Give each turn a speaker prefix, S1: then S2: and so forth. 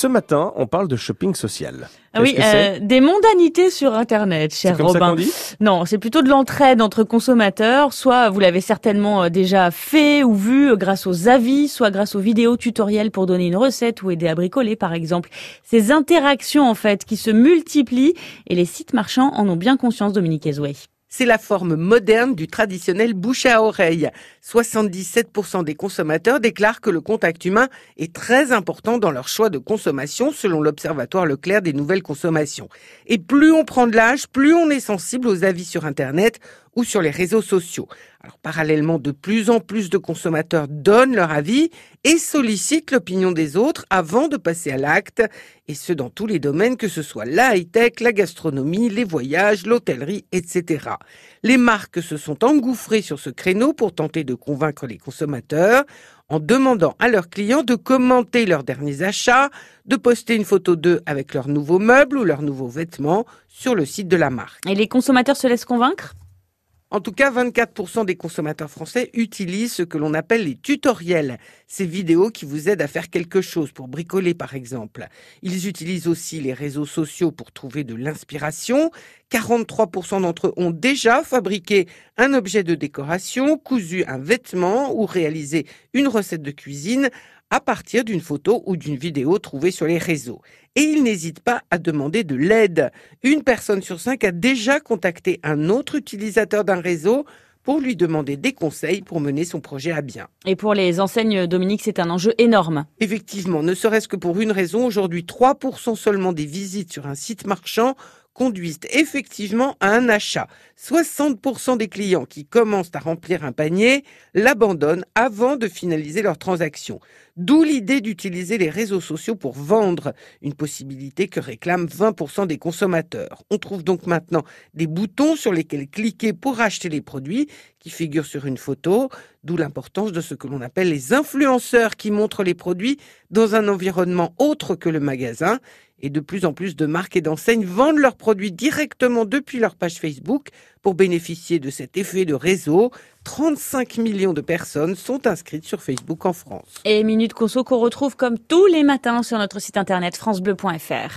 S1: Ce matin, on parle de shopping social.
S2: Ah oui, euh, des mondanités sur Internet, cher
S1: comme
S2: Robin.
S1: Ça dit?
S2: Non, c'est plutôt de l'entraide entre consommateurs. Soit vous l'avez certainement euh, déjà fait ou vu euh, grâce aux avis, soit grâce aux vidéos tutoriels pour donner une recette ou aider à bricoler, par exemple. Ces interactions, en fait, qui se multiplient et les sites marchands en ont bien conscience, Dominique Ezoué.
S3: C'est la forme moderne du traditionnel bouche à oreille. 77% des consommateurs déclarent que le contact humain est très important dans leur choix de consommation selon l'Observatoire Leclerc des nouvelles consommations. Et plus on prend de l'âge, plus on est sensible aux avis sur Internet ou sur les réseaux sociaux. Parallèlement, de plus en plus de consommateurs donnent leur avis et sollicitent l'opinion des autres avant de passer à l'acte, et ce dans tous les domaines, que ce soit la high-tech, la gastronomie, les voyages, l'hôtellerie, etc. Les marques se sont engouffrées sur ce créneau pour tenter de convaincre les consommateurs en demandant à leurs clients de commenter leurs derniers achats, de poster une photo d'eux avec leurs nouveaux meubles ou leurs nouveaux vêtements sur le site de la marque.
S2: Et les consommateurs se laissent convaincre?
S3: En tout cas, 24% des consommateurs français utilisent ce que l'on appelle les tutoriels, ces vidéos qui vous aident à faire quelque chose, pour bricoler par exemple. Ils utilisent aussi les réseaux sociaux pour trouver de l'inspiration. 43% d'entre eux ont déjà fabriqué un objet de décoration, cousu un vêtement ou réalisé une recette de cuisine à partir d'une photo ou d'une vidéo trouvée sur les réseaux. Et il n'hésite pas à demander de l'aide. Une personne sur cinq a déjà contacté un autre utilisateur d'un réseau pour lui demander des conseils pour mener son projet à bien.
S2: Et pour les enseignes, Dominique, c'est un enjeu énorme.
S3: Effectivement, ne serait-ce que pour une raison, aujourd'hui 3% seulement des visites sur un site marchand conduisent effectivement à un achat. 60% des clients qui commencent à remplir un panier l'abandonnent avant de finaliser leur transaction. D'où l'idée d'utiliser les réseaux sociaux pour vendre, une possibilité que réclament 20% des consommateurs. On trouve donc maintenant des boutons sur lesquels cliquer pour acheter les produits qui figurent sur une photo, d'où l'importance de ce que l'on appelle les influenceurs qui montrent les produits dans un environnement autre que le magasin et de plus en plus de marques et d'enseignes vendent leurs produits directement depuis leur page Facebook pour bénéficier de cet effet de réseau. 35 millions de personnes sont inscrites sur Facebook en France.
S2: Et Minute Conso qu'on retrouve comme tous les matins sur notre site internet francebleu.fr.